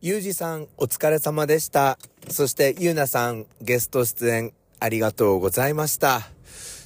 ゆうじさん、お疲れ様でした。そして、ゆうなさん、ゲスト出演ありがとうございました。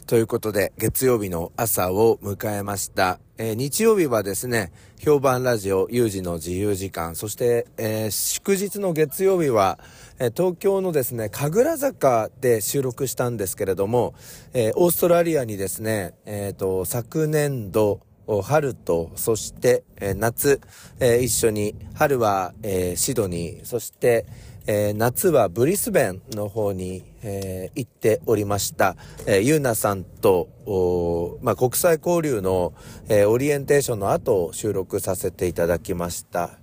ということで、月曜日の朝を迎えました。えー日曜日はですね、評判ラジオ、有事の自由時間、そして、えー祝日の月曜日は、えー東京のですね、神楽坂で収録したんですけれども、えオーストラリアにですね、えっ、と、昨年度、春と、そして、え夏、え一緒に、春は、えシドニー、そして、え夏はブリスベンの方に、え行っておりました。えーゆうなさんと、おまあ、国際交流の、えオリエンテーションの後、収録させていただきました。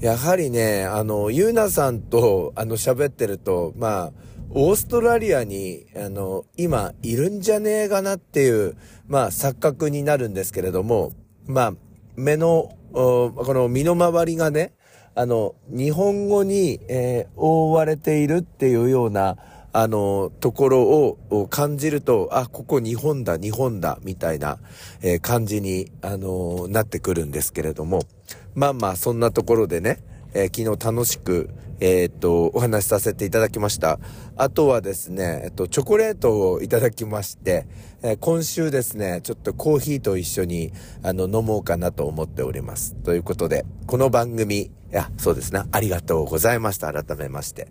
やはりね、あの、ゆうなさんと、あの、喋ってると、まあ、オーストラリアに、あの、今、いるんじゃねえかなっていう、まあ、錯覚になるんですけれども、まあ、目の、この身の回りがね、あの、日本語に、えー覆われているっていうような、あの、ところを感じると、あ、ここ日本だ、日本だ、みたいな、えー感じに、あのなってくるんですけれども、まあまあ、そんなところでね、えー昨日楽しく、えーっと、お話しさせていただきました。あとはですね、えっと、チョコレートをいただきまして、えー今週ですね、ちょっとコーヒーと一緒に、あの、飲もうかなと思っております。ということで、この番組、いや、そうですね、ありがとうございました。改めまして。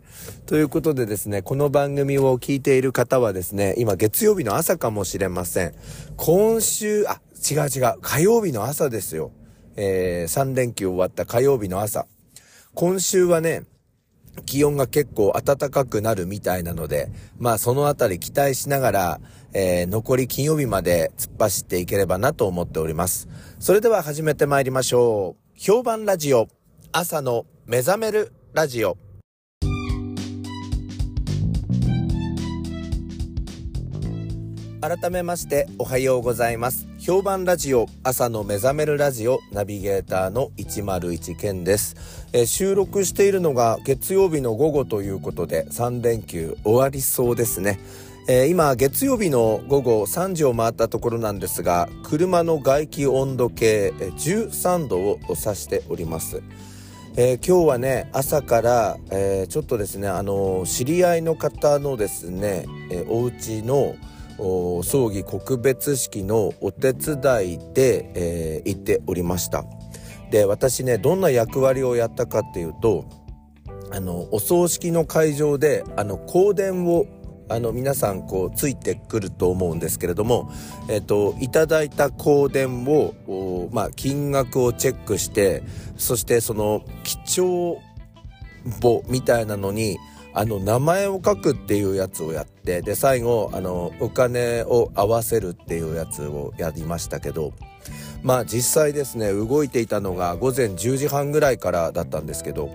ということでですね、この番組を聞いている方はですね、今月曜日の朝かもしれません。今週、あ、違う違う、火曜日の朝ですよ。えー、3連休終わった火曜日の朝。今週はね、気温が結構暖かくなるみたいなので、まあそのあたり期待しながら、えー残り金曜日まで突っ走っていければなと思っております。それでは始めて参りましょう。評判ラジオ、朝の目覚めるラジオ。改めましておはようございます。評判ラジオ朝の目覚めるラジオナビゲーターの101健です、えー収録しているのが月曜日の午後ということで3連休終わりそうですね。えー今月曜日の午後3時を回ったところなんですが車の外気温度計13度を指しております。えー今日はね朝から、えーちょっとですねあのー知り合いの方のですね、えーお家のお葬儀告別式のお手伝いで、えー行っておりましたで私ねどんな役割をやったかっていうとあのお葬式の会場であの香典をあの皆さんこうついてくると思うんですけれども、えっといただいた香典をまあ金額をチェックしてそしてその貴重簿みたいなのにあの名前を書くっていうやつをやってで最後あのお金を合わせるっていうやつをやりましたけどまあ実際ですね動いていたのが午前10時半ぐらいからだったんですけど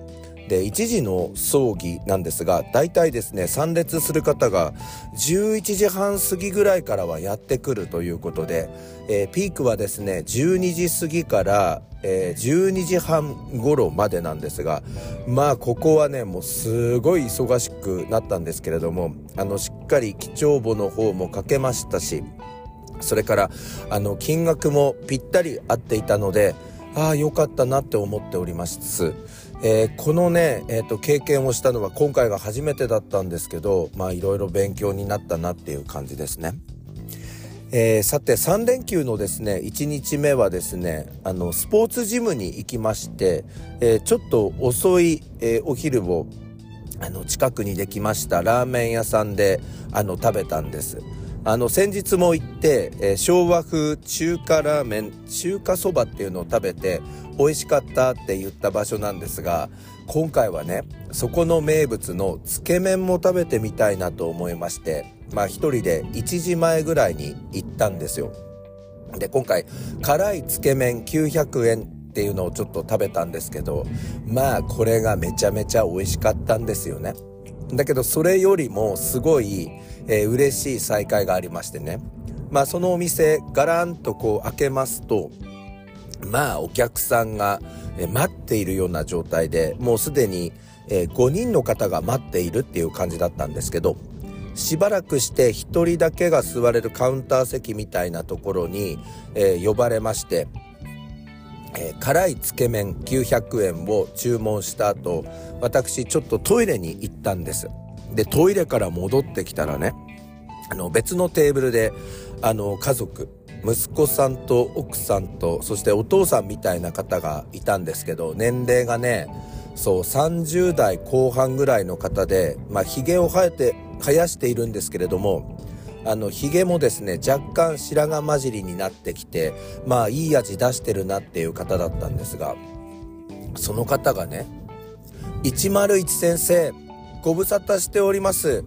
で1時の葬儀なんですが大体ですね参列する方が11時半過ぎぐらいからはやってくるということで、えーピークはですね12時過ぎから、えー12時半頃までなんですがまあここはねもうすごい忙しくなったんですけれどもあのしっかり記帳簿の方もかけましたしそれからあの金額もぴったり合っていたのでああ良かったなって思っております、えーこのね、えーと経験をしたのは今回が初めてだったんですけどまあいろいろ勉強になったなっていう感じですね。えーさて3連休のですね1日目はですねあのスポーツジムに行きまして、えーちょっと遅い、えーお昼をあの近くにできましたラーメン屋さんであの食べたんですあの先日も行って、えー昭和風中華ラーメン中華そばっていうのを食べて美味しかったって言った場所なんですが今回はねそこの名物のつけ麺も食べてみたいなと思いましてまあ一人で1時前ぐらいに行ったんですよ。で今回辛いつけ麺900円っていうのをちょっと食べたんですけどまあこれがめちゃめちゃ美味しかったんですよね。だけどそれよりもすごい、えー嬉しい再会がありましてね。まあそのお店ガランとこう開けますとまあお客さんがえ待っているような状態でもうすでにえ5人の方が待っているっていう感じだったんですけどしばらくして1人だけが座れるカウンター席みたいなところに、えー呼ばれましてえー、辛いつけ麺900円を注文した後私ちょっとトイレに行ったんです。でトイレから戻ってきたらねあの別のテーブルであの家族息子さんと奥さんとそしてお父さんみたいな方がいたんですけど年齢がねそう30代後半ぐらいの方でまあ髭を生えて生やしているんですけれどもあの髭もですね若干白髪混じりになってきてまあいい味出してるなっていう方だったんですがその方がね101先生ご無沙汰しております。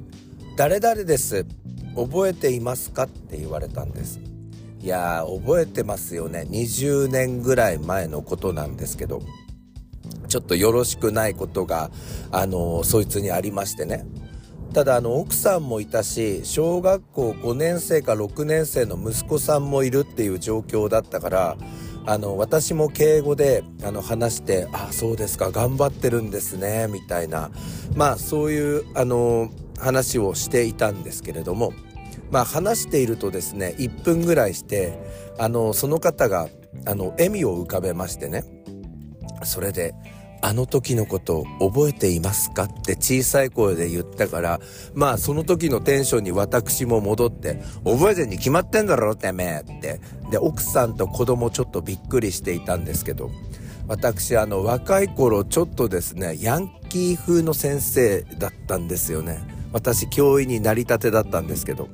誰々です。覚えていますかって言われたんです。いやー覚えてますよね。20年ぐらい前のことなんですけどちょっとよろしくないことがあのそいつにありましてね。ただあの奥さんもいたし小学校5年生か6年生の息子さんもいるっていう状況だったからあの私も敬語であの話して「あそうですか頑張ってるんですね」みたいなまあそういうあの話をしていたんですけれどもまあ話しているとですね1分ぐらいしてあのその方があの笑みを浮かべましてねそれであの時のこと覚えていますか？って小さい声で言ったから、まあその時のテンションに私も戻って、覚えてに決まってんだろてめえって。で、奥さんと子供ちょっとびっくりしていたんですけど、私あの若い頃ちょっとですね、ヤンキー風の先生だったんですよね。私教員になりたてだったんですけど。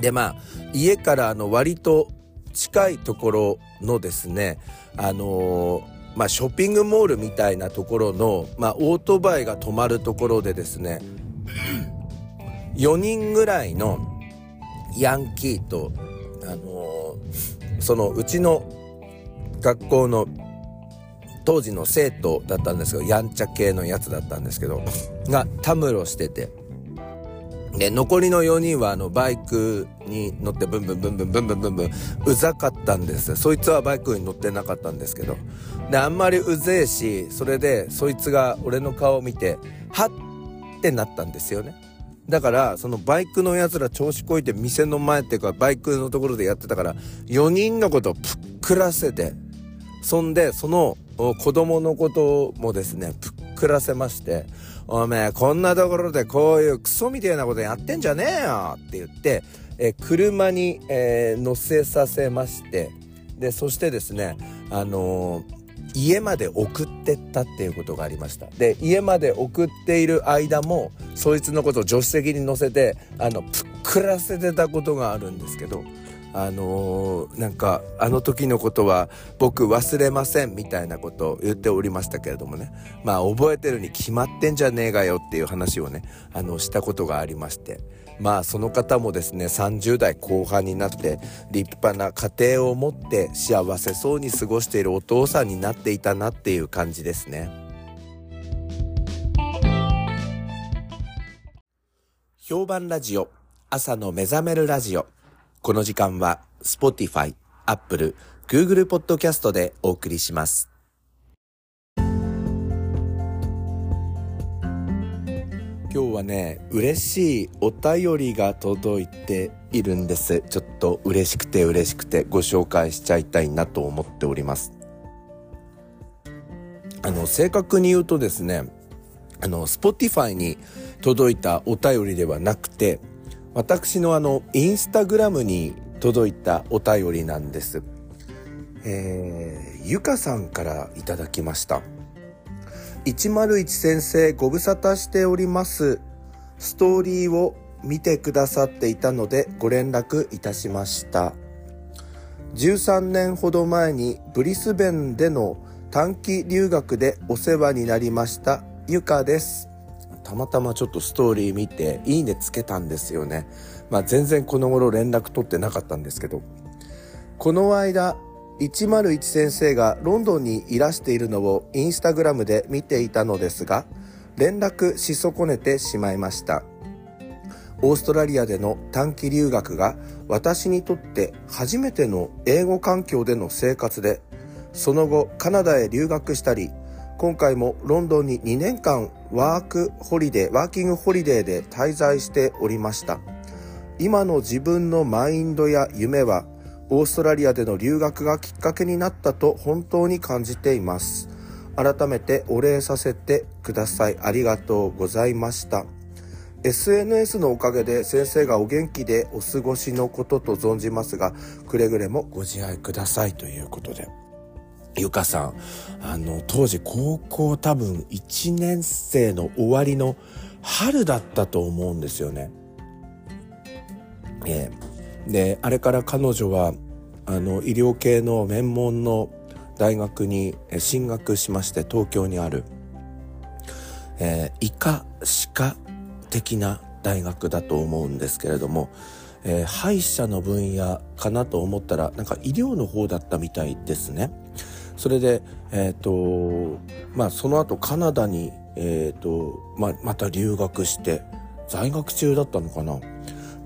でまあ、家からあの割と近いところのですね、あのーまあ、ショッピングモールみたいなところの、まあ、オートバイが止まるところでですね4人ぐらいのヤンキーと、あのー、そのうちの学校の当時の生徒だったんですけどやんちゃ系のやつだったんですけどがたむろしてて。で、残りの4人はあのバイクに乗ってブンブンブンブンブンブンブンブンうざかったんです。そいつはバイクに乗ってなかったんですけど。で、あんまりうぜえし、それでそいつが俺の顔を見て、はってなったんですよね。だから、そのバイクの奴ら調子こいて店の前っていうかバイクのところでやってたから、4人のことをぷっくらせて、そんで、その子供のこともですね、ぷっくらせまして、おめえこんなところでこういうクソみたいなことやってんじゃねえよ。って言って、え車に、えー、乗せさせましてでそしてですねあのー、家まで送ってったっていうことがありました。で家まで送っている間もそいつのことを助手席に乗せてあのぷっくらせてたことがあるんですけどあのー、なんかあの時のことは僕忘れませんみたいなことを言っておりましたけれどもね。まあ覚えてるに決まってんじゃねえがよっていう話をねあのしたことがありまして。まあその方もですね30代後半になって立派な家庭を持って幸せそうに過ごしているお父さんになっていたなっていう感じですね。評判ラジオ朝の目覚めるラジオ。この時間は Spotify、Apple、Google Podcast でお送りします。今日はね、嬉しいお便りが届いているんです。ちょっと嬉しくて嬉しくてご紹介しちゃいたいなと思っております。あの、正確に言うとですね、あの、Spotify に届いたお便りではなくて、私のあの、インスタグラムに届いたお便りなんです。えー、ゆかさんからいただきました。101先生ご無沙汰しております。ストーリーを見てくださっていたのでご連絡いたしました。13年ほど前にブリスベンでの短期留学でお世話になりましたゆかです。たまたまちょっとストーリー見て、いいねつけたんですよね。まあ全然この頃連絡取ってなかったんですけど。この間、101先生がロンドンにいらしているのをインスタグラムで見ていたのですが、連絡し損ねてしまいました。オーストラリアでの短期留学が私にとって初めての英語環境での生活で、その後カナダへ留学したり、今回もロンドンに2年間ワークホリデー、ワーキングホリデーで滞在しておりました。今の自分のマインドや夢はオーストラリアでの留学がきっかけになったと本当に感じています。改めてお礼させてください。ありがとうございました。SNS のおかげで先生がお元気でお過ごしのことと存じますが、くれぐれもご自愛くださいということで。ゆかさん、あの、当時高校多分1年生の終わりの春だったと思うんですよね。えー、で、あれから彼女は、あの、医療系の名門の大学に進学しまして、東京にある、えー、医科歯科的な大学だと思うんですけれども、えー、歯医者の分野かなと思ったら、なんか医療の方だったみたいですね。それで、えっ、ー、と、まあ、その後カナダに、えっ、ー、と、まあ、また留学して、在学中だったのかな。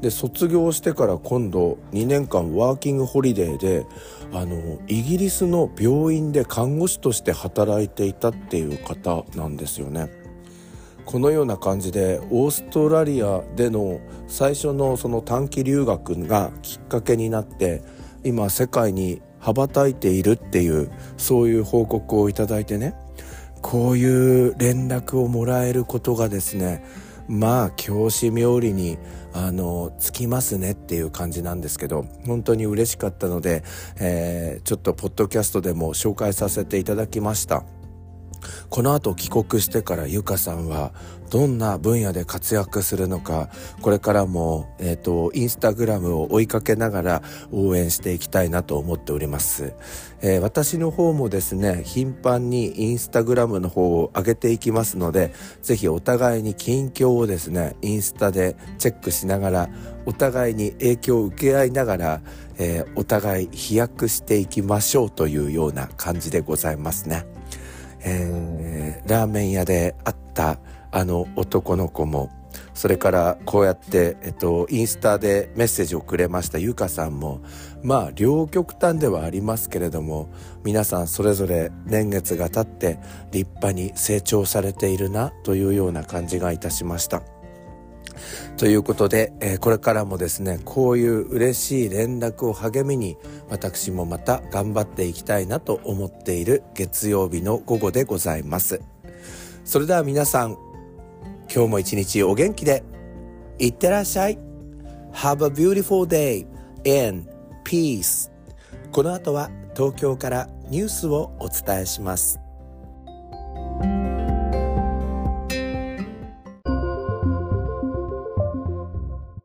で、卒業してから今度2年間ワーキングホリデーで、あの、イギリスの病院で看護師として働いていたっていう方なんですよね。このような感じでオーストラリアでの最初のその短期留学がきっかけになって今世界に羽ばたいているっていうそういう報告をいただいてねこういう連絡をもらえることがですねまあ教師冥利にあのつきますねっていう感じなんですけど本当に嬉しかったので、えー、ちょっとポッドキャストでも紹介させていただきました。この後帰国してからゆかさんはどんな分野で活躍するのか、これからも、えっ、ー、と、インスタグラムを追いかけながら応援していきたいなと思っております。えー、私の方もですね、頻繁にインスタグラムの方を上げていきますので、ぜひお互いに近況をですね、インスタでチェックしながら、お互いに影響を受け合いながら、えー、お互い飛躍していきましょうというような感じでございますね。えー、ラーメン屋で会ったあの男の子も、それからこうやって、えっと、インスタでメッセージをくれましたゆかさんも、まあ、両極端ではありますけれども、皆さんそれぞれ年月が経って立派に成長されているなというような感じがいたしました。ということで、えー、これからもですね、こういう嬉しい連絡を励みに、私もまた頑張っていきたいなと思っている月曜日の午後でございます。それでは皆さん、今日も一日お元気で、いってらっしゃい。Have a beautiful day and peace. この後は東京からニュースをお伝えします。